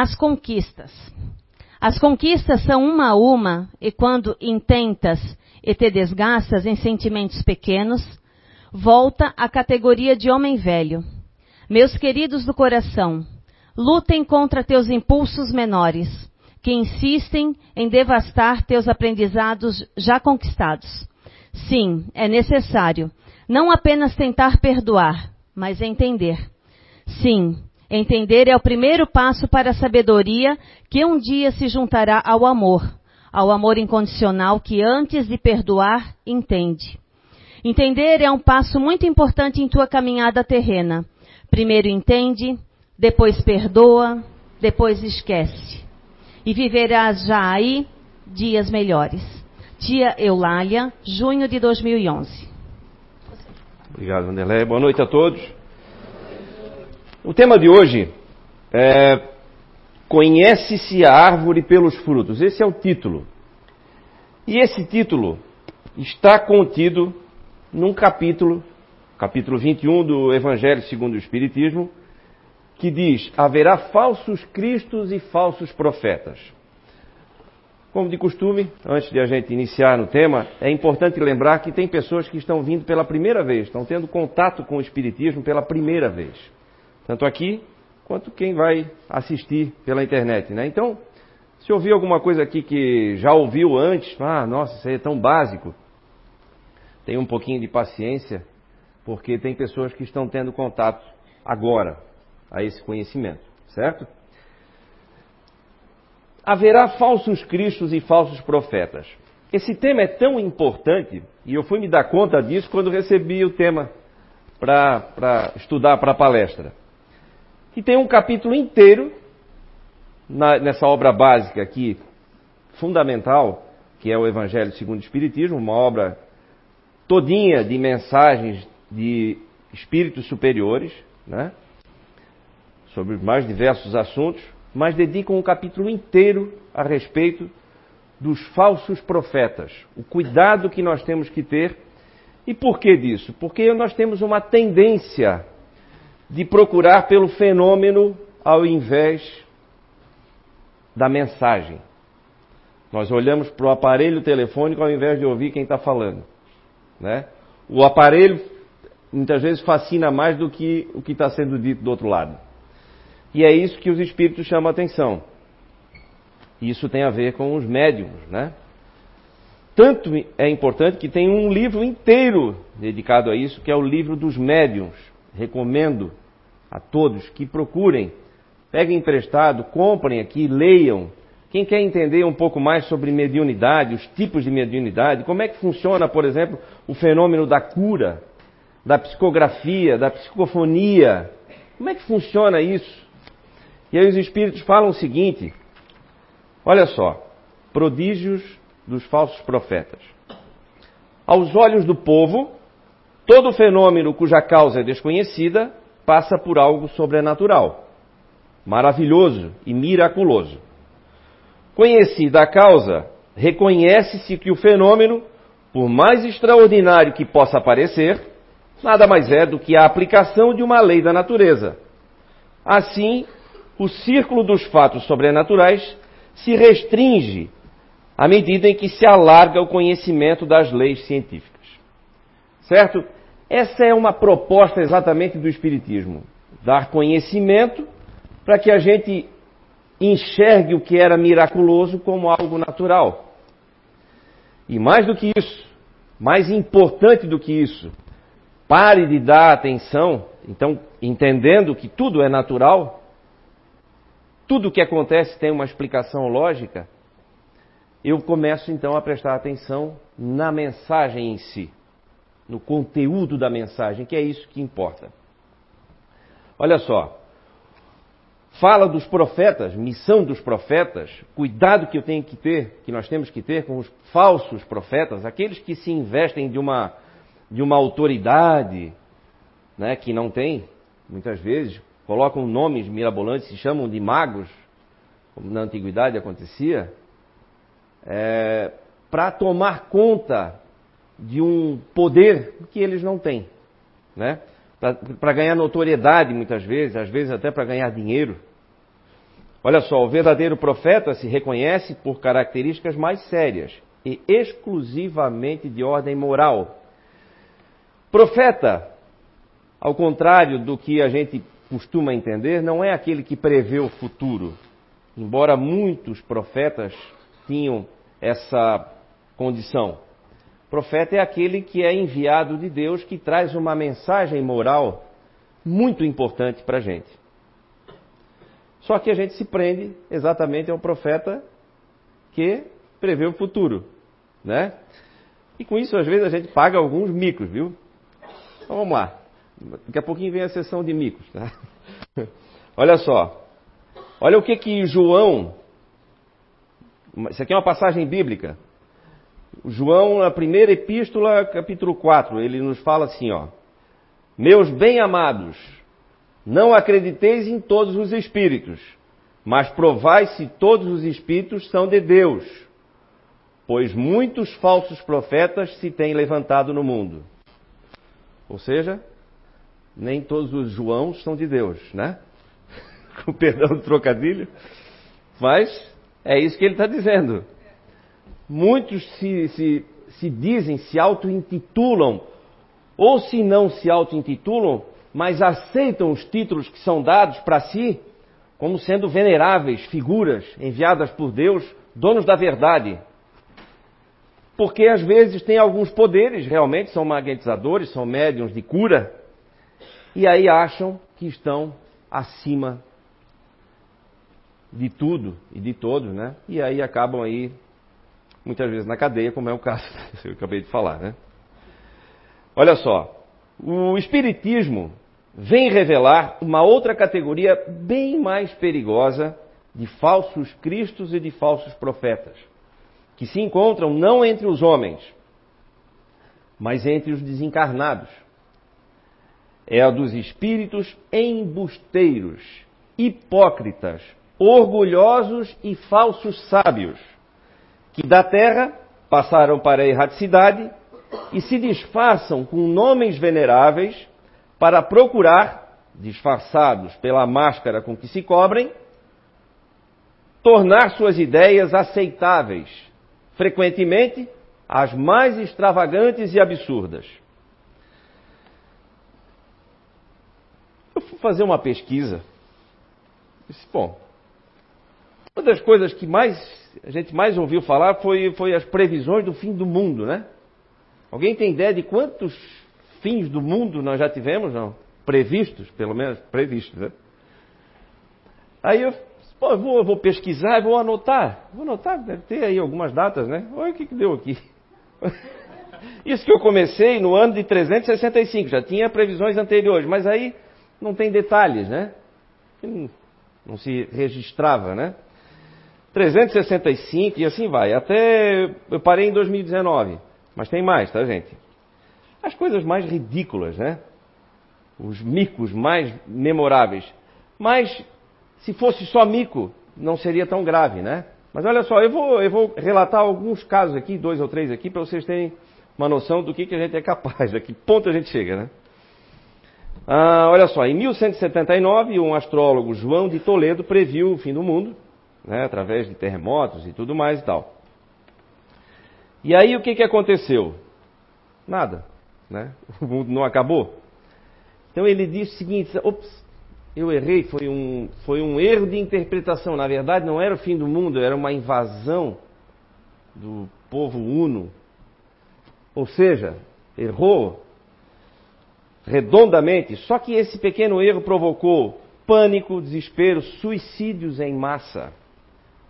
As conquistas. As conquistas são uma a uma, e quando intentas e te desgastas em sentimentos pequenos, volta à categoria de homem velho. Meus queridos do coração, lutem contra teus impulsos menores, que insistem em devastar teus aprendizados já conquistados. Sim, é necessário não apenas tentar perdoar, mas entender. Sim, entender é o primeiro passo para a sabedoria que um dia se juntará ao amor, ao amor incondicional que antes de perdoar entende. Entender é um passo muito importante em tua caminhada terrena. Primeiro entende, depois perdoa, depois esquece. E viverás já aí dias melhores. Tia Eulália, junho de 2011. Obrigado, Vanderlei. Boa noite a todos. O tema de hoje é Conhece-se a árvore pelos frutos. Esse é o título. E esse título está contido num capítulo, capítulo 21 do Evangelho segundo o Espiritismo, que diz: haverá falsos cristos e falsos profetas. Como de costume, antes de a gente iniciar no tema, é importante lembrar que tem pessoas que estão vindo pela primeira vez, estão tendo contato com o Espiritismo pela primeira vez. Tanto aqui quanto quem vai assistir pela internet. Né? Então, se ouvir alguma coisa aqui que já ouviu antes, ah, nossa, isso aí é tão básico, tenha um pouquinho de paciência, porque tem pessoas que estão tendo contato agora a esse conhecimento, certo? Haverá falsos cristos e falsos profetas. Esse tema é tão importante, e eu fui me dar conta disso quando recebi o tema para estudar para a palestra. Que tem um capítulo inteiro na, nessa obra básica aqui, fundamental, que é o Evangelho segundo o Espiritismo, uma obra todinha de mensagens de espíritos superiores, né? sobre os mais diversos assuntos, mas dedicam um capítulo inteiro a respeito dos falsos profetas, o cuidado que nós temos que ter. E por que disso? Porque nós temos uma tendência de procurar pelo fenômeno ao invés da mensagem. Nós olhamos para o aparelho telefônico ao invés de ouvir quem está falando. Né? O aparelho muitas vezes fascina mais do que o que está sendo dito do outro lado. E é isso que os espíritos chamam a atenção. Isso tem a ver com os médiums, né? Tanto é importante que tem um livro inteiro dedicado a isso, que é o livro dos médiums. Recomendo a todos que procurem, peguem emprestado, comprem aqui, leiam. Quem quer entender um pouco mais sobre mediunidade, os tipos de mediunidade, como é que funciona, por exemplo, o fenômeno da cura, da psicografia, da psicofonia, como é que funciona isso? E aí os espíritos falam o seguinte: olha só, prodígios dos falsos profetas. Aos olhos do povo, todo fenômeno cuja causa é desconhecida passa por algo sobrenatural, maravilhoso e miraculoso. Conhecida a causa, reconhece-se que o fenômeno, por mais extraordinário que possa parecer, nada mais é do que a aplicação de uma lei da natureza. Assim, o círculo dos fatos sobrenaturais se restringe à medida em que se alarga o conhecimento das leis científicas. Certo? Essa é uma proposta exatamente do Espiritismo. Dar conhecimento para que a gente enxergue o que era miraculoso como algo natural. E mais do que isso, mais importante do que isso, pare de dar atenção, então, entendendo que tudo é natural, tudo o que acontece tem uma explicação lógica, eu começo então a prestar atenção na mensagem em si no conteúdo da mensagem, que é isso que importa. Olha só, fala dos profetas, missão dos profetas, cuidado que eu tenho que ter, que nós temos que ter com os falsos profetas, aqueles que se investem de uma, de uma autoridade né, que não tem, muitas vezes, colocam nomes mirabolantes, se chamam de magos, como na antiguidade acontecia, é, para tomar conta de um poder que eles não têm, né? Para ganhar notoriedade muitas vezes, às vezes até para ganhar dinheiro. Olha só, o verdadeiro profeta se reconhece por características mais sérias e exclusivamente de ordem moral. Profeta, ao contrário do que a gente costuma entender, não é aquele que prevê o futuro. Embora muitos profetas tinham essa condição. Profeta é aquele que é enviado de Deus, que traz uma mensagem moral muito importante para a gente. Só que a gente se prende exatamente ao profeta que prevê o futuro, né? E com isso, às vezes, a gente paga alguns micos, viu? Então vamos lá. Daqui a pouquinho vem a sessão de micos, tá? Olha só. Olha o que que João. Isso aqui é uma passagem bíblica. João, na primeira epístola, capítulo 4, ele nos fala assim, ó. Meus bem-amados, não acrediteis em todos os espíritos, mas provai se todos os espíritos são de Deus, pois muitos falsos profetas se têm levantado no mundo. Ou seja, nem todos os Joãos são de Deus, né? Com perdão do trocadilho. Mas é isso que ele está dizendo. Muitos se, se, se dizem, se auto-intitulam, ou se não se auto-intitulam, mas aceitam os títulos que são dados para si como sendo veneráveis figuras enviadas por Deus, donos da verdade. Porque às vezes têm alguns poderes, realmente são magnetizadores, são médiums de cura, e aí acham que estão acima de tudo e de todos, né? E aí acabam aí muitas vezes na cadeia, como é o caso que eu acabei de falar, né? Olha só, o espiritismo vem revelar uma outra categoria bem mais perigosa de falsos cristos e de falsos profetas, que se encontram não entre os homens, mas entre os desencarnados é a dos espíritos embusteiros, hipócritas, orgulhosos e falsos sábios, que da terra passaram para a erraticidade e se disfarçam com nomes veneráveis para procurar, disfarçados pela máscara com que se cobrem, tornar suas ideias aceitáveis, frequentemente as mais extravagantes e absurdas. Eu fui fazer uma pesquisa. Disse, bom, uma das coisas que mais a gente mais ouviu falar foi, foi as previsões do fim do mundo, né? Alguém tem ideia de quantos fins do mundo nós já tivemos, não? Previstos, pelo menos previstos, né? Aí eu, pô, eu vou, eu vou pesquisar vou anotar. Vou anotar, deve ter aí algumas datas, né? Olha o que, que deu aqui. Isso que eu comecei no ano de 365, já tinha previsões anteriores, mas aí não tem detalhes, né? Não se registrava, né? 365 e assim vai. Até eu parei em 2019. Mas tem mais, tá, gente? As coisas mais ridículas, né? Os micos mais memoráveis. Mas se fosse só mico, não seria tão grave, né? Mas olha só, eu vou, eu vou relatar alguns casos aqui, dois ou três aqui, para vocês terem uma noção do que, que a gente é capaz, a que ponto a gente chega, né? Ah, olha só, em 1179, um astrólogo, João de Toledo, previu o fim do mundo, né, através de terremotos e tudo mais e tal. E aí o que, que aconteceu? Nada. Né? O mundo não acabou. Então ele disse o seguinte: ops, eu errei, foi um, foi um erro de interpretação. Na verdade, não era o fim do mundo, era uma invasão do povo uno. Ou seja, errou redondamente, só que esse pequeno erro provocou pânico, desespero, suicídios em massa.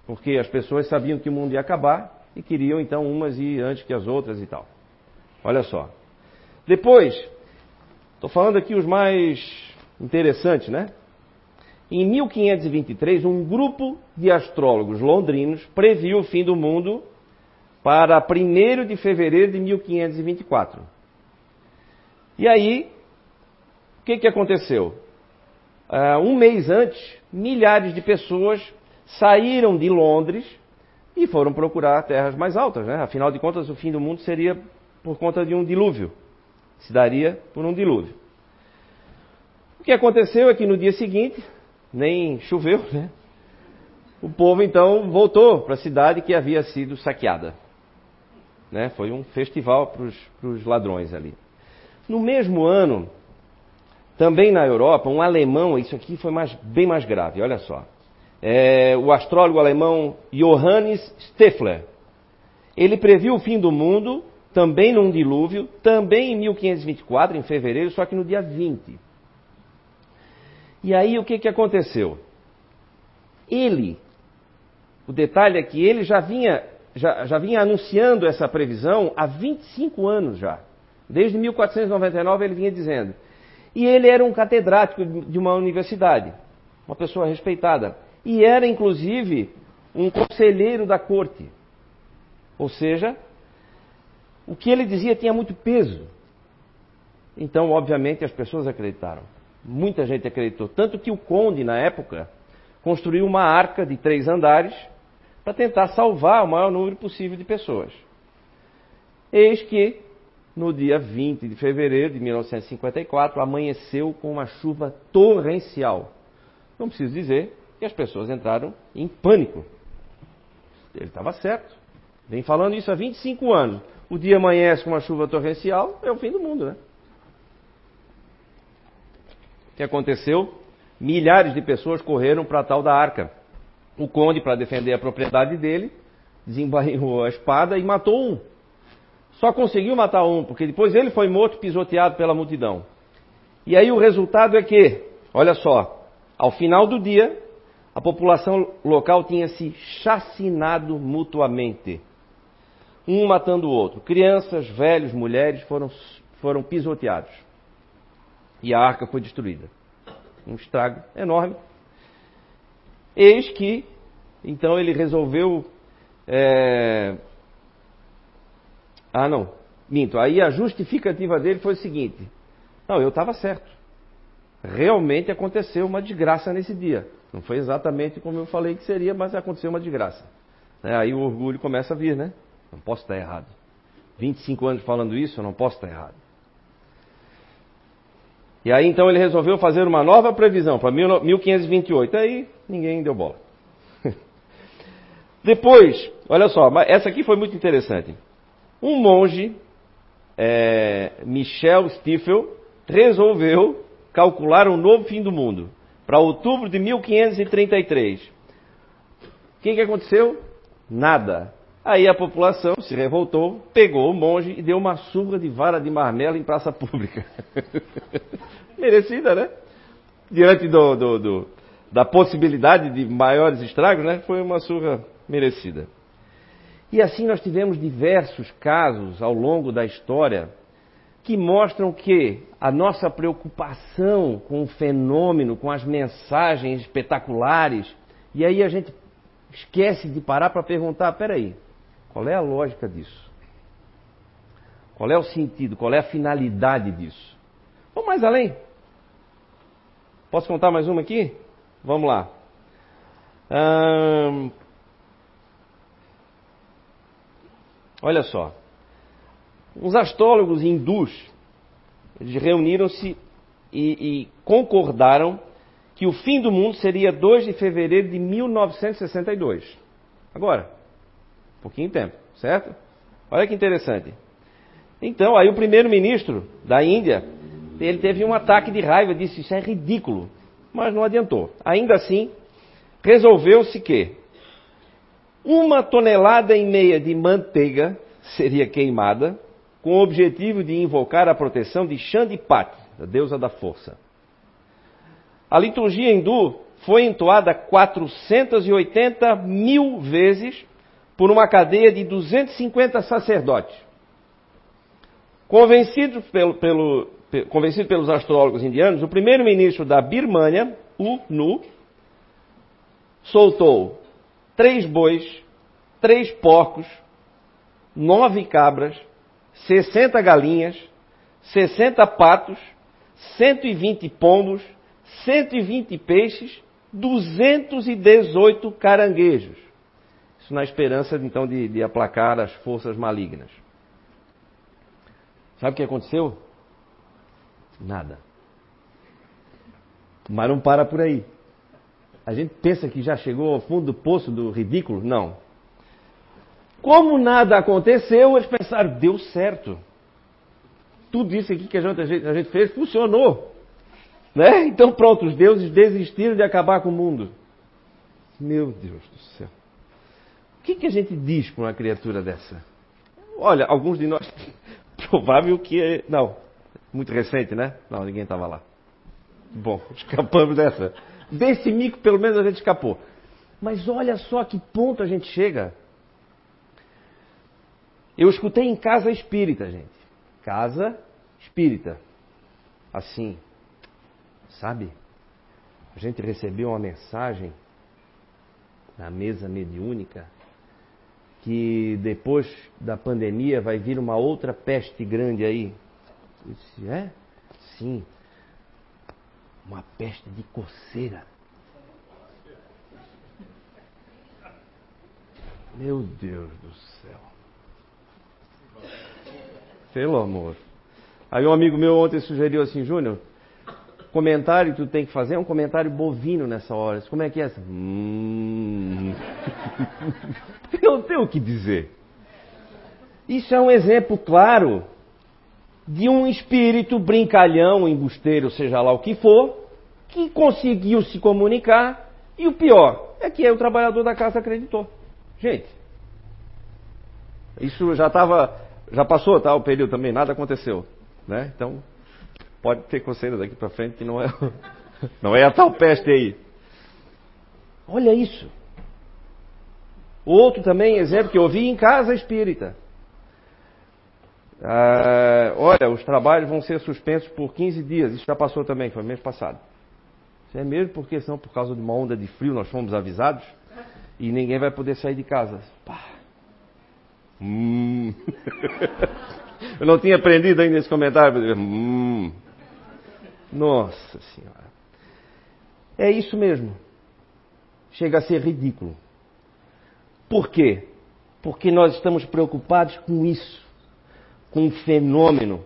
Porque as pessoas sabiam que o mundo ia acabar e queriam então umas ir antes que as outras e tal. Olha só. Depois, estou falando aqui os mais interessantes, né? Em 1523, um grupo de astrólogos londrinos previu o fim do mundo para 1 de fevereiro de 1524. E aí, que, que aconteceu? Uh, um mês antes, milhares de pessoas saíram de Londres e foram procurar terras mais altas. Né? Afinal de contas, o fim do mundo seria por conta de um dilúvio. Se daria por um dilúvio. O que aconteceu é que no dia seguinte, nem choveu, né? o povo então voltou para a cidade que havia sido saqueada. Né? Foi um festival para os ladrões ali. No mesmo ano, também na Europa, um alemão, isso aqui foi mais, bem mais grave, olha só. É, o astrólogo alemão Johannes Steffler. Ele previu o fim do mundo, também num dilúvio, também em 1524, em fevereiro, só que no dia 20. E aí o que, que aconteceu? Ele, o detalhe é que ele já vinha, já, já vinha anunciando essa previsão há 25 anos já. Desde 1499 ele vinha dizendo. E ele era um catedrático de uma universidade, uma pessoa respeitada. E era, inclusive, um conselheiro da corte. Ou seja, o que ele dizia tinha muito peso. Então, obviamente, as pessoas acreditaram. Muita gente acreditou. Tanto que o conde, na época, construiu uma arca de três andares para tentar salvar o maior número possível de pessoas. Eis que no dia 20 de fevereiro de 1954, amanheceu com uma chuva torrencial. Não preciso dizer que as pessoas entraram em pânico. Ele estava certo. Vem falando isso há 25 anos. O dia amanhece com uma chuva torrencial, é o fim do mundo, né? O que aconteceu? Milhares de pessoas correram para tal da arca. O conde, para defender a propriedade dele, desembainhou a espada e matou um. Só conseguiu matar um, porque depois ele foi morto, pisoteado pela multidão. E aí o resultado é que, olha só, ao final do dia, a população local tinha se chacinado mutuamente, um matando o outro. Crianças, velhos, mulheres foram, foram pisoteados. E a arca foi destruída. Um estrago enorme. Eis que, então, ele resolveu é, ah, não. Minto. Aí a justificativa dele foi o seguinte: Não, eu estava certo. Realmente aconteceu uma desgraça nesse dia. Não foi exatamente como eu falei que seria, mas aconteceu uma desgraça. É, aí o orgulho começa a vir, né? Não posso estar errado. 25 anos falando isso, eu não posso estar errado. E aí então ele resolveu fazer uma nova previsão para 1528. Aí ninguém deu bola. Depois, olha só, essa aqui foi muito interessante. Um monge, é, Michel Stiefel, resolveu calcular um novo fim do mundo para outubro de 1533. O que, que aconteceu? Nada. Aí a população se revoltou, pegou o monge e deu uma surra de vara de marmelo em praça pública. Merecida, né? Diante do, do, do, da possibilidade de maiores estragos, né? Foi uma surra merecida. E assim nós tivemos diversos casos ao longo da história que mostram que a nossa preocupação com o fenômeno, com as mensagens espetaculares, e aí a gente esquece de parar para perguntar: peraí, qual é a lógica disso? Qual é o sentido? Qual é a finalidade disso? Vamos mais além. Posso contar mais uma aqui? Vamos lá. Hum, Olha só. Os astrólogos hindus reuniram-se e, e concordaram que o fim do mundo seria 2 de fevereiro de 1962. Agora, um pouquinho de tempo, certo? Olha que interessante. Então, aí o primeiro-ministro da Índia, ele teve um ataque de raiva, disse isso é ridículo, mas não adiantou. Ainda assim, resolveu-se que uma tonelada e meia de manteiga seria queimada com o objetivo de invocar a proteção de Chandipat, a deusa da força. A liturgia hindu foi entoada 480 mil vezes por uma cadeia de 250 sacerdotes. Convencido, pelo, pelo, convencido pelos astrólogos indianos, o primeiro-ministro da Birmânia, U Nu, soltou três bois, três porcos, nove cabras, sessenta galinhas, sessenta patos, cento e vinte pombos, cento e vinte peixes, duzentos e dezoito caranguejos. Isso na esperança então de, de aplacar as forças malignas. Sabe o que aconteceu? Nada. Mas não para por aí. A gente pensa que já chegou ao fundo do poço do ridículo? Não. Como nada aconteceu, eles pensaram, deu certo. Tudo isso aqui que a gente, a gente fez funcionou. Né? Então pronto, os deuses desistiram de acabar com o mundo. Meu Deus do céu. O que, que a gente diz para uma criatura dessa? Olha, alguns de nós, provável que. Não, muito recente, né? Não, ninguém estava lá. Bom, escapamos dessa. Desse mico, pelo menos, a gente escapou. Mas olha só que ponto a gente chega. Eu escutei em casa espírita, gente. Casa espírita. Assim. Sabe? A gente recebeu uma mensagem na mesa mediúnica que depois da pandemia vai vir uma outra peste grande aí. É? Sim. Uma peste de coceira. Meu Deus do céu. Pelo amor. Aí um amigo meu ontem sugeriu assim, Júnior, comentário que tu tem que fazer é um comentário bovino nessa hora. Como é que é? Hum... não tem o que dizer. Isso é um exemplo claro de um espírito brincalhão, embusteiro, seja lá o que for, que conseguiu se comunicar e o pior é que o trabalhador da casa acreditou. Gente, isso já estava, já passou, tá? O período também, nada aconteceu, né? Então pode ter conselho daqui para frente que não é, não é a tal peste aí. Olha isso. Outro também exemplo que eu vi em casa espírita. Ah, olha, os trabalhos vão ser suspensos por 15 dias. Isso já passou também, foi mês passado. Isso é mesmo porque senão por causa de uma onda de frio nós fomos avisados e ninguém vai poder sair de casa. Pá. Hum. Eu não tinha aprendido ainda esse comentário. Hum. Nossa Senhora. É isso mesmo. Chega a ser ridículo. Por quê? Porque nós estamos preocupados com isso, com o fenômeno,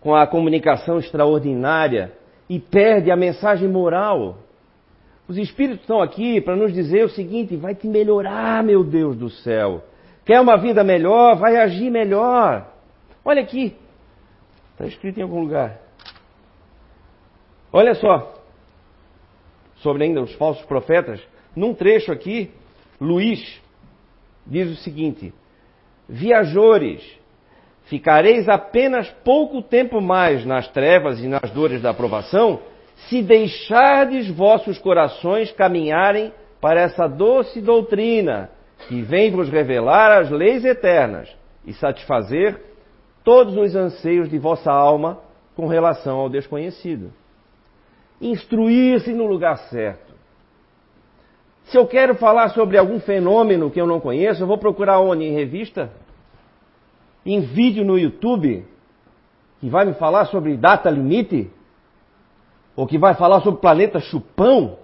com a comunicação extraordinária e perde a mensagem moral. Os espíritos estão aqui para nos dizer o seguinte: vai te melhorar, meu Deus do céu. Quer uma vida melhor? Vai agir melhor. Olha aqui. Está escrito em algum lugar. Olha só, sobre ainda os falsos profetas, num trecho aqui, Luís diz o seguinte: Viajores, ficareis apenas pouco tempo mais nas trevas e nas dores da aprovação, se deixardes vossos corações caminharem para essa doce doutrina que vem vos revelar as leis eternas e satisfazer todos os anseios de vossa alma com relação ao desconhecido instruir-se no lugar certo. Se eu quero falar sobre algum fenômeno que eu não conheço, eu vou procurar onde? Em revista? Em vídeo no YouTube? Que vai me falar sobre data limite? Ou que vai falar sobre planeta chupão?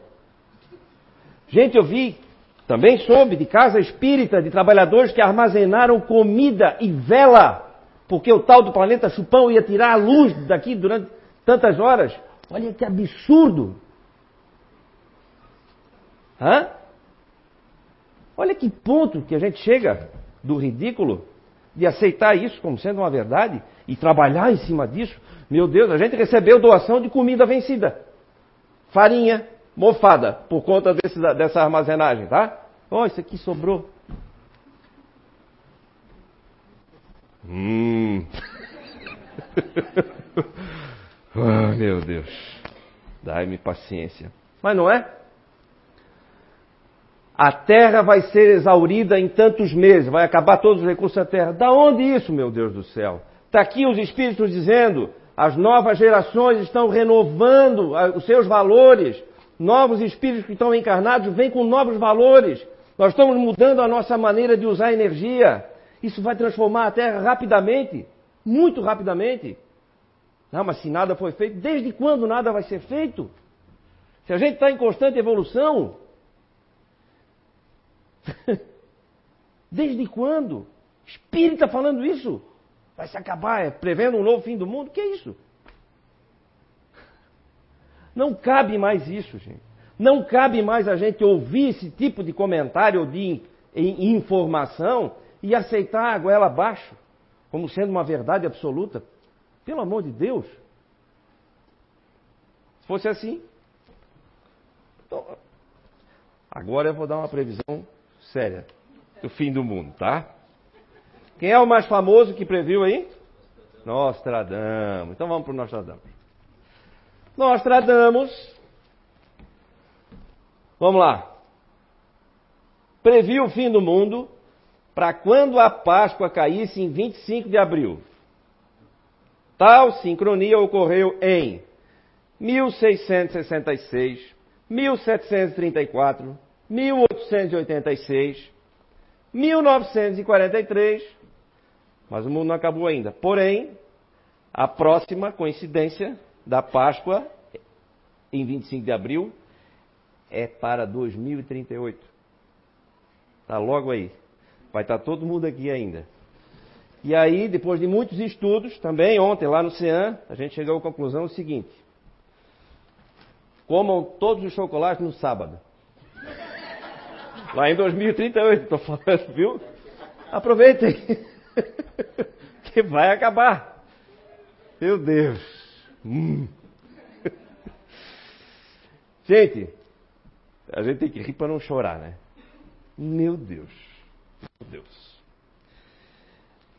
Gente, eu vi, também soube, de casa espírita, de trabalhadores que armazenaram comida e vela, porque o tal do planeta chupão ia tirar a luz daqui durante tantas horas. Olha que absurdo! Hã? Olha que ponto que a gente chega do ridículo de aceitar isso como sendo uma verdade e trabalhar em cima disso. Meu Deus, a gente recebeu doação de comida vencida. Farinha mofada por conta desse, dessa armazenagem, tá? Ó, oh, isso aqui sobrou. Hum. Ah, meu Deus. Dai-me paciência. Mas não é? A terra vai ser exaurida em tantos meses, vai acabar todos os recursos da terra. Da onde isso, meu Deus do céu? Está aqui os Espíritos dizendo: as novas gerações estão renovando os seus valores. Novos espíritos que estão encarnados vêm com novos valores. Nós estamos mudando a nossa maneira de usar energia. Isso vai transformar a Terra rapidamente, muito rapidamente. Não, mas se nada foi feito, desde quando nada vai ser feito? Se a gente está em constante evolução, desde quando? Espírita falando isso? Vai se acabar, é, prevendo um novo fim do mundo? Que é isso? Não cabe mais isso, gente. Não cabe mais a gente ouvir esse tipo de comentário ou de informação e aceitar a goela abaixo como sendo uma verdade absoluta. Pelo amor de Deus. Se fosse assim. Então, agora eu vou dar uma previsão séria do fim do mundo, tá? Quem é o mais famoso que previu aí? Nostradamus. Então vamos para o Nostradamus. Nostradamus. Vamos lá. Previu o fim do mundo para quando a Páscoa caísse em 25 de abril. Tal sincronia ocorreu em 1666, 1734, 1886, 1943, mas o mundo não acabou ainda. Porém, a próxima coincidência da Páscoa, em 25 de abril, é para 2038. Está logo aí. Vai estar tá todo mundo aqui ainda. E aí, depois de muitos estudos, também ontem lá no CEAN, a gente chegou à conclusão o seguinte: comam todos os chocolates no sábado. Lá em 2038, estou falando, viu? Aproveitem, que vai acabar. Meu Deus. Hum. Gente, a gente tem que rir para não chorar, né? Meu Deus. Deus.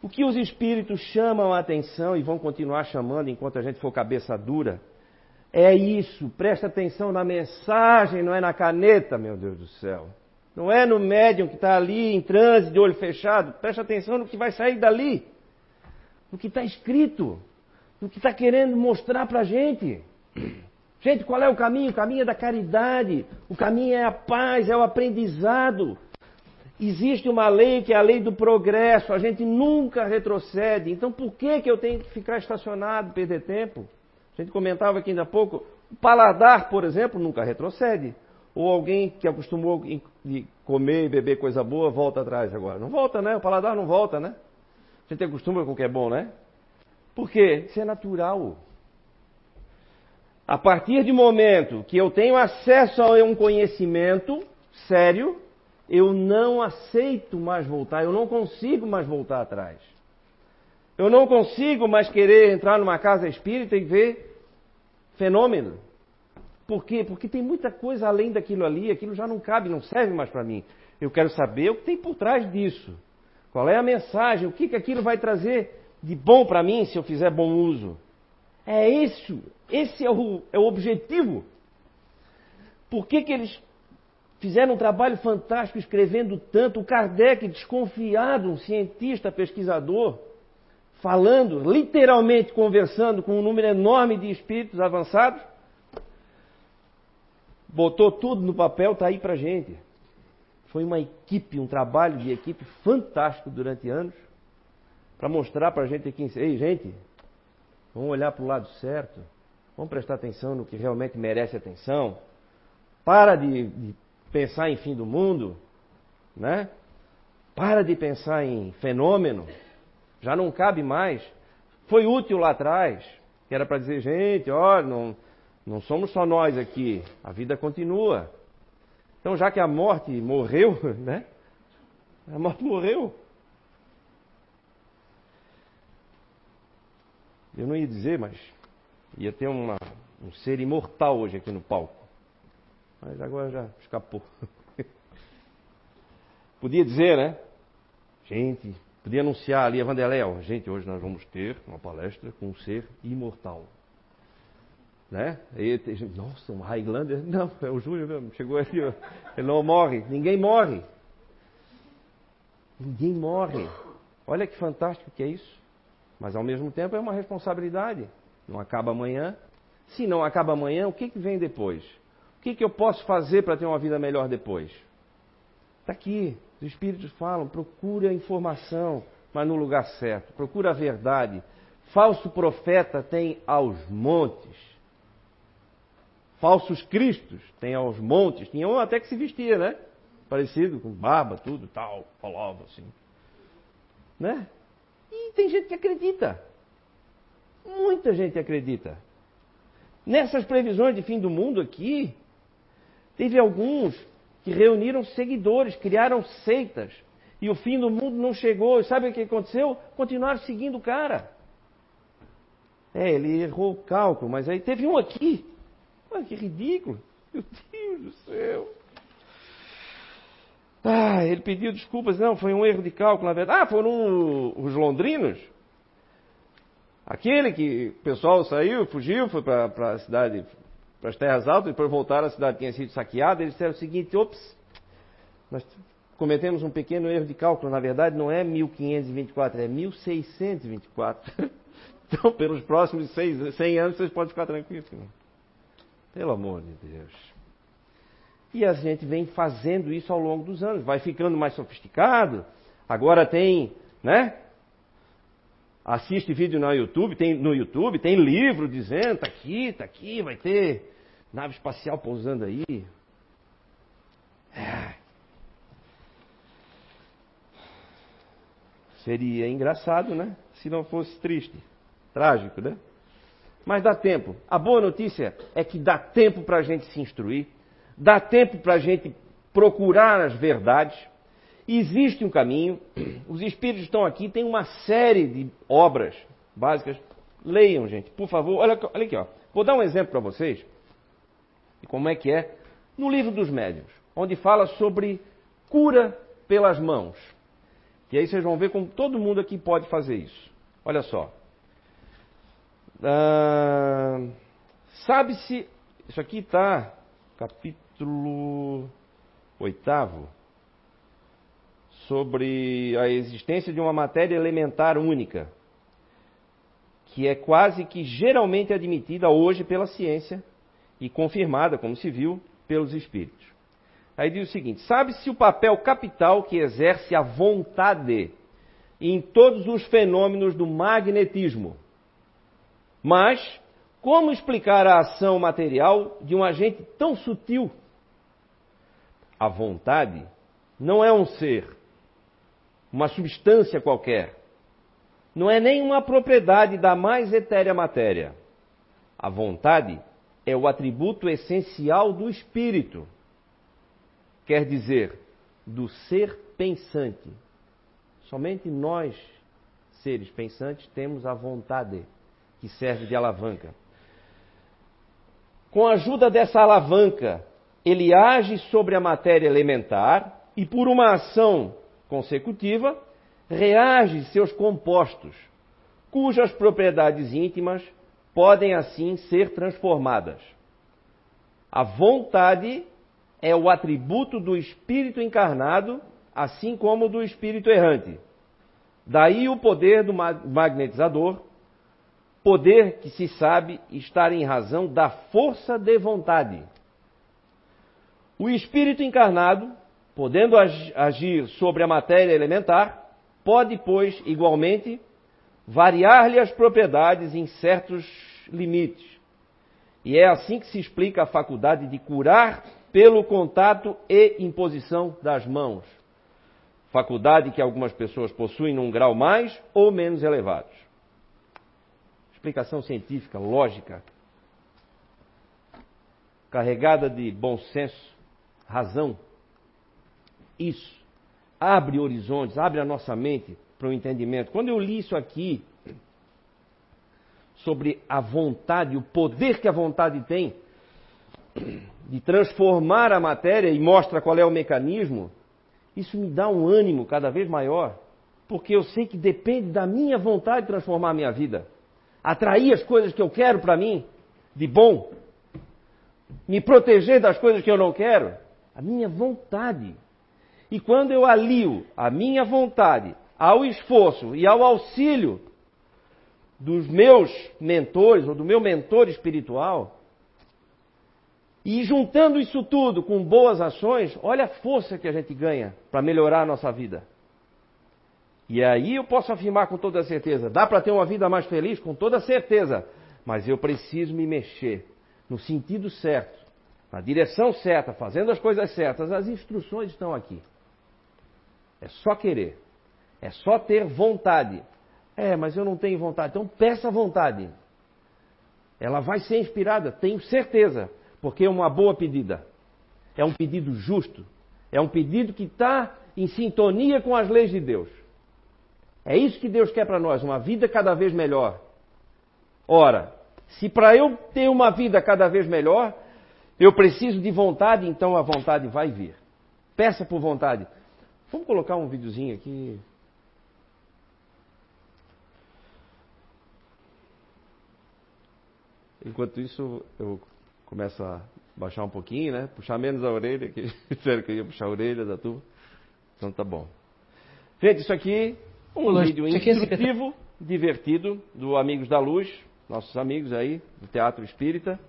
O que os espíritos chamam a atenção e vão continuar chamando enquanto a gente for cabeça dura é isso. Presta atenção na mensagem, não é na caneta, meu Deus do céu. Não é no médium que está ali em transe, de olho fechado. Presta atenção no que vai sair dali. No que está escrito. No que está querendo mostrar para a gente. Gente, qual é o caminho? O caminho é da caridade. O caminho é a paz, é o aprendizado. Existe uma lei que é a lei do progresso, a gente nunca retrocede. Então por que, que eu tenho que ficar estacionado, perder tempo? A gente comentava aqui ainda há pouco, o paladar, por exemplo, nunca retrocede. Ou alguém que acostumou de comer e beber coisa boa, volta atrás agora. Não volta, né? O paladar não volta, né? A gente acostuma com o que é bom, né? Por quê? Isso é natural. A partir de momento que eu tenho acesso a um conhecimento sério, eu não aceito mais voltar, eu não consigo mais voltar atrás. Eu não consigo mais querer entrar numa casa espírita e ver fenômeno. Por quê? Porque tem muita coisa além daquilo ali, aquilo já não cabe, não serve mais para mim. Eu quero saber o que tem por trás disso. Qual é a mensagem? O que, que aquilo vai trazer de bom para mim se eu fizer bom uso? É isso. Esse é o, é o objetivo. Por que, que eles fizeram um trabalho fantástico escrevendo tanto. O Kardec, desconfiado, um cientista, pesquisador, falando, literalmente conversando com um número enorme de espíritos avançados, botou tudo no papel, está aí para gente. Foi uma equipe, um trabalho de equipe fantástico durante anos, para mostrar para a gente aqui, ei gente, vamos olhar para o lado certo, vamos prestar atenção no que realmente merece atenção, para de, de pensar em fim do mundo, né? Para de pensar em fenômeno, já não cabe mais. Foi útil lá atrás, que era para dizer, gente, olha, não, não somos só nós aqui, a vida continua. Então, já que a morte morreu, né? A morte morreu. Eu não ia dizer, mas ia ter uma, um ser imortal hoje aqui no palco. Mas agora já escapou. Podia dizer, né? Gente, podia anunciar ali a Vandeléu. Gente, hoje nós vamos ter uma palestra com um ser imortal. Né? E, nossa, um Highlander. Não, é o Júlio mesmo. Chegou ali, ó. ele não morre. Ninguém morre. Ninguém morre. Olha que fantástico que é isso. Mas ao mesmo tempo é uma responsabilidade. Não acaba amanhã. Se não acaba amanhã, o que, que vem depois? O que, que eu posso fazer para ter uma vida melhor depois? Está aqui. Os Espíritos falam: procura a informação, mas no lugar certo. Procura a verdade. Falso profeta tem aos montes. Falsos cristos tem aos montes. Tinha um até que se vestia, né? Parecido, com barba, tudo, tal, falava assim. Né? E tem gente que acredita. Muita gente acredita. Nessas previsões de fim do mundo aqui, Teve alguns que reuniram seguidores, criaram seitas. E o fim do mundo não chegou. E sabe o que aconteceu? Continuaram seguindo o cara. É, ele errou o cálculo, mas aí teve um aqui. Olha que ridículo. Meu Deus do céu. Ah, ele pediu desculpas. Não, foi um erro de cálculo, na verdade. Ah, foram os londrinos. Aquele que o pessoal saiu, fugiu, foi para a cidade, para as terras altas, depois voltaram, a cidade tinha sido saqueada. Eles disseram o seguinte: ops, nós cometemos um pequeno erro de cálculo. Na verdade, não é 1524, é 1624. então, pelos próximos 100 anos, vocês podem ficar tranquilos. Pelo amor de Deus. E a gente vem fazendo isso ao longo dos anos, vai ficando mais sofisticado. Agora tem, né? Assiste vídeo no YouTube, tem no YouTube, tem livro dizendo, tá aqui, tá aqui, vai ter nave espacial pousando aí. É. Seria engraçado, né? Se não fosse triste. Trágico, né? Mas dá tempo. A boa notícia é que dá tempo para a gente se instruir, dá tempo para a gente procurar as verdades. Existe um caminho, os espíritos estão aqui, tem uma série de obras básicas. Leiam, gente, por favor. Olha, olha aqui, ó. Vou dar um exemplo para vocês como é que é no livro dos médiuns, onde fala sobre cura pelas mãos. E aí vocês vão ver como todo mundo aqui pode fazer isso. Olha só. Ah, Sabe-se, isso aqui está, capítulo oitavo, sobre a existência de uma matéria elementar única, que é quase que geralmente admitida hoje pela ciência e confirmada, como se viu, pelos espíritos. Aí diz o seguinte: sabe-se o papel capital que exerce a vontade em todos os fenômenos do magnetismo. Mas, como explicar a ação material de um agente tão sutil? A vontade não é um ser, uma substância qualquer. Não é nem uma propriedade da mais etérea matéria. A vontade é o atributo essencial do espírito. Quer dizer, do ser pensante. Somente nós, seres pensantes, temos a vontade que serve de alavanca. Com a ajuda dessa alavanca, ele age sobre a matéria elementar e, por uma ação consecutiva, reage seus compostos, cujas propriedades íntimas podem assim ser transformadas. A vontade é o atributo do espírito encarnado, assim como do espírito errante. Daí o poder do magnetizador, poder que se sabe estar em razão da força de vontade. O espírito encarnado podendo agir sobre a matéria elementar, pode, pois, igualmente, variar-lhe as propriedades em certos limites. E é assim que se explica a faculdade de curar pelo contato e imposição das mãos. Faculdade que algumas pessoas possuem num grau mais ou menos elevado. Explicação científica, lógica, carregada de bom senso, razão isso. Abre horizontes, abre a nossa mente para o entendimento. Quando eu li isso aqui, sobre a vontade, o poder que a vontade tem de transformar a matéria e mostra qual é o mecanismo, isso me dá um ânimo cada vez maior, porque eu sei que depende da minha vontade de transformar a minha vida, atrair as coisas que eu quero para mim, de bom, me proteger das coisas que eu não quero, a minha vontade. E quando eu alio a minha vontade ao esforço e ao auxílio dos meus mentores ou do meu mentor espiritual, e juntando isso tudo com boas ações, olha a força que a gente ganha para melhorar a nossa vida. E aí eu posso afirmar com toda certeza: dá para ter uma vida mais feliz? Com toda certeza. Mas eu preciso me mexer no sentido certo, na direção certa, fazendo as coisas certas. As instruções estão aqui. É só querer. É só ter vontade. É, mas eu não tenho vontade. Então peça vontade. Ela vai ser inspirada, tenho certeza, porque é uma boa pedida. É um pedido justo. É um pedido que está em sintonia com as leis de Deus. É isso que Deus quer para nós, uma vida cada vez melhor. Ora, se para eu ter uma vida cada vez melhor, eu preciso de vontade, então a vontade vai vir. Peça por vontade. Vamos colocar um videozinho aqui. Enquanto isso, eu começo a baixar um pouquinho, né? Puxar menos a orelha, que disseram que eu ia puxar a orelha da turma. Então tá bom. Gente, isso aqui um Luz, vídeo instrutivo, divertido, do Amigos da Luz, nossos amigos aí, do Teatro Espírita,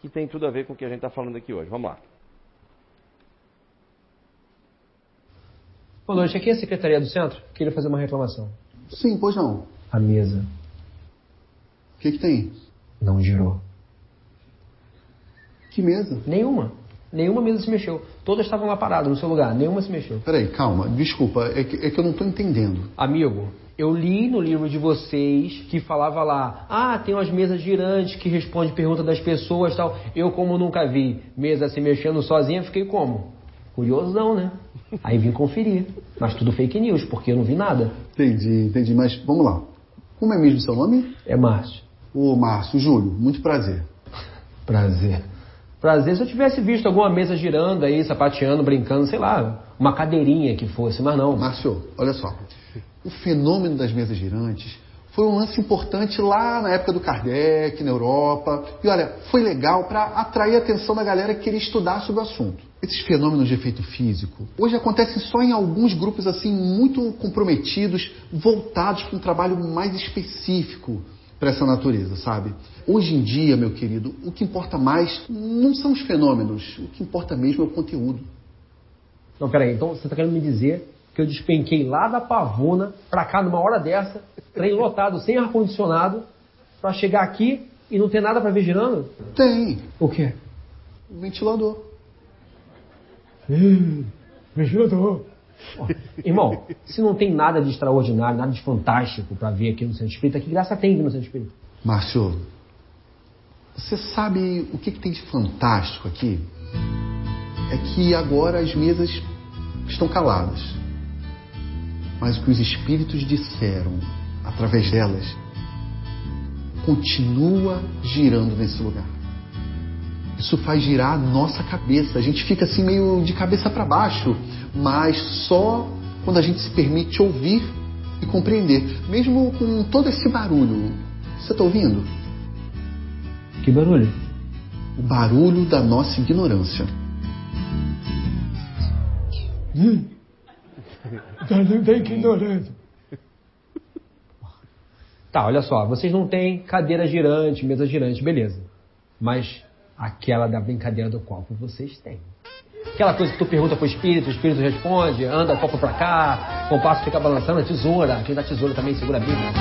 que tem tudo a ver com o que a gente está falando aqui hoje. Vamos lá. Boa noite, aqui é a Secretaria do Centro. Queria fazer uma reclamação. Sim, pois não. A mesa. O que, que tem? Não girou. Que mesa? Nenhuma. Nenhuma mesa se mexeu. Todas estavam lá paradas no seu lugar. Nenhuma se mexeu. Peraí, calma. Desculpa. É que, é que eu não estou entendendo. Amigo, eu li no livro de vocês que falava lá, ah, tem umas mesas girantes que respondem perguntas das pessoas tal. Eu, como nunca vi mesa se mexendo sozinha, fiquei como? Curiosão, né? Aí vim conferir. Mas tudo fake news, porque eu não vi nada. Entendi, entendi. Mas vamos lá. Como é mesmo seu nome? É Márcio. Ô, Márcio, Júlio, muito prazer. Prazer. Prazer se eu tivesse visto alguma mesa girando aí, sapateando, brincando, sei lá, uma cadeirinha que fosse, mas não. Márcio, olha só. O fenômeno das mesas girantes foi um lance importante lá na época do Kardec, na Europa. E olha, foi legal para atrair a atenção da galera que queria estudar sobre o assunto. Esses fenômenos de efeito físico hoje acontecem só em alguns grupos assim muito comprometidos, voltados para um trabalho mais específico para essa natureza, sabe? Hoje em dia, meu querido, o que importa mais não são os fenômenos, o que importa mesmo é o conteúdo. Não, peraí, então você está querendo me dizer que eu despenquei lá da Pavuna para cá numa hora dessa, trem lotado, sem ar-condicionado, para chegar aqui e não ter nada para ver girando? Tem. O quê? Ventilador. Hum, ventilador. Irmão, se não tem nada de extraordinário, nada de fantástico para ver aqui no Centro Espírita, que graça tem no Centro Espírita? Márcio, você sabe o que, que tem de fantástico aqui? É que agora as mesas estão caladas. Mas o que os espíritos disseram através delas continua girando nesse lugar. Isso faz girar a nossa cabeça. A gente fica assim meio de cabeça para baixo, mas só quando a gente se permite ouvir e compreender, mesmo com todo esse barulho. Você está ouvindo? Que barulho? O barulho da nossa ignorância. Hum. Não tem ignorância. Tá, olha só, vocês não têm cadeira girante, mesa girante, beleza. Mas aquela da brincadeira do copo vocês têm. Aquela coisa que tu pergunta pro espírito, o espírito responde, anda o copo pra cá, o compasso fica balançando, a tesoura, quem dá tesoura também segura a Bíblia.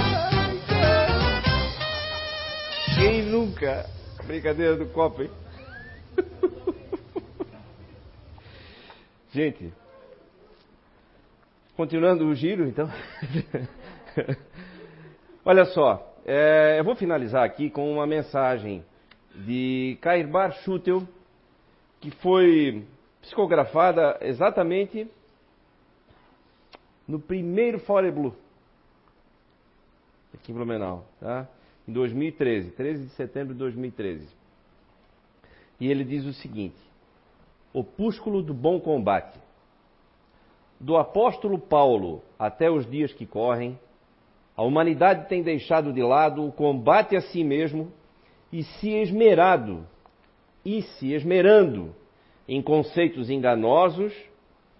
Quem nunca? Brincadeira do copo, hein? Gente, continuando o giro, então. Olha só, é, eu vou finalizar aqui com uma mensagem de Kairbar Schutel, que foi psicografada exatamente no primeiro Fore Blue, aqui em Blumenau, tá? em 2013, 13 de setembro de 2013. E ele diz o seguinte: Opúsculo do Bom Combate. Do apóstolo Paulo até os dias que correm, a humanidade tem deixado de lado o combate a si mesmo e se esmerado, e se esmerando em conceitos enganosos,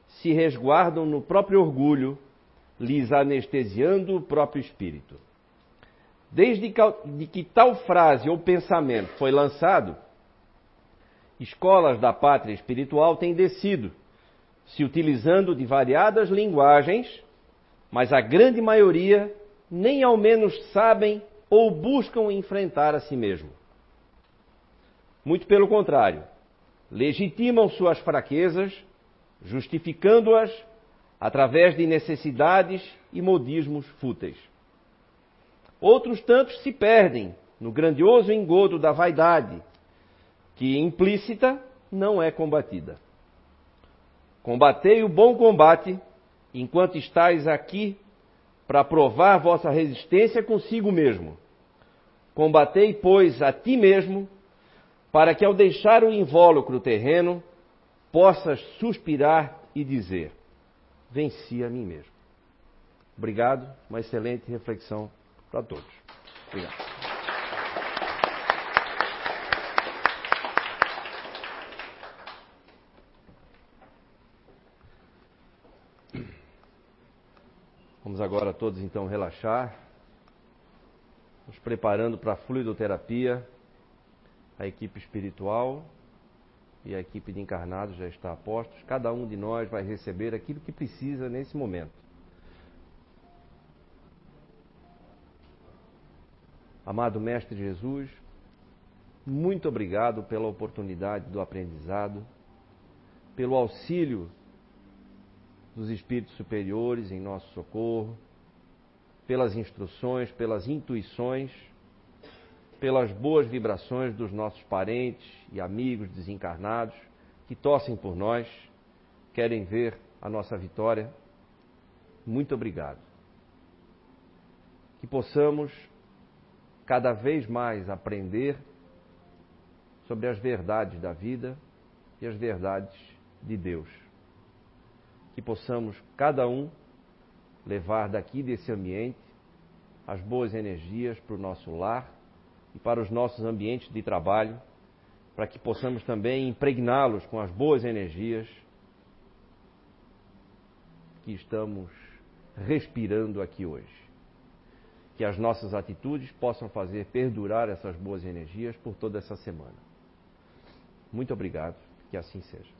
se resguardam no próprio orgulho, lhes anestesiando o próprio espírito. Desde que tal frase ou pensamento foi lançado, escolas da pátria espiritual têm descido, se utilizando de variadas linguagens, mas a grande maioria nem ao menos sabem ou buscam enfrentar a si mesmo. Muito pelo contrário, legitimam suas fraquezas, justificando-as através de necessidades e modismos fúteis. Outros tantos se perdem no grandioso engodo da vaidade, que implícita não é combatida. Combatei o bom combate enquanto estáis aqui para provar vossa resistência consigo mesmo. Combatei, pois, a ti mesmo, para que ao deixar o invólucro terreno, possas suspirar e dizer: Venci a mim mesmo. Obrigado, uma excelente reflexão para todos. Obrigado. Vamos agora todos então relaxar, nos preparando para a fluidoterapia. A equipe espiritual e a equipe de encarnados já está a postos. Cada um de nós vai receber aquilo que precisa nesse momento. Amado Mestre Jesus, muito obrigado pela oportunidade do aprendizado, pelo auxílio dos espíritos superiores em nosso socorro, pelas instruções, pelas intuições, pelas boas vibrações dos nossos parentes e amigos desencarnados que torcem por nós, querem ver a nossa vitória. Muito obrigado. Que possamos cada vez mais aprender sobre as verdades da vida e as verdades de Deus que possamos cada um levar daqui desse ambiente as boas energias para o nosso lar e para os nossos ambientes de trabalho, para que possamos também impregná-los com as boas energias que estamos respirando aqui hoje. Que as nossas atitudes possam fazer perdurar essas boas energias por toda essa semana. Muito obrigado, que assim seja.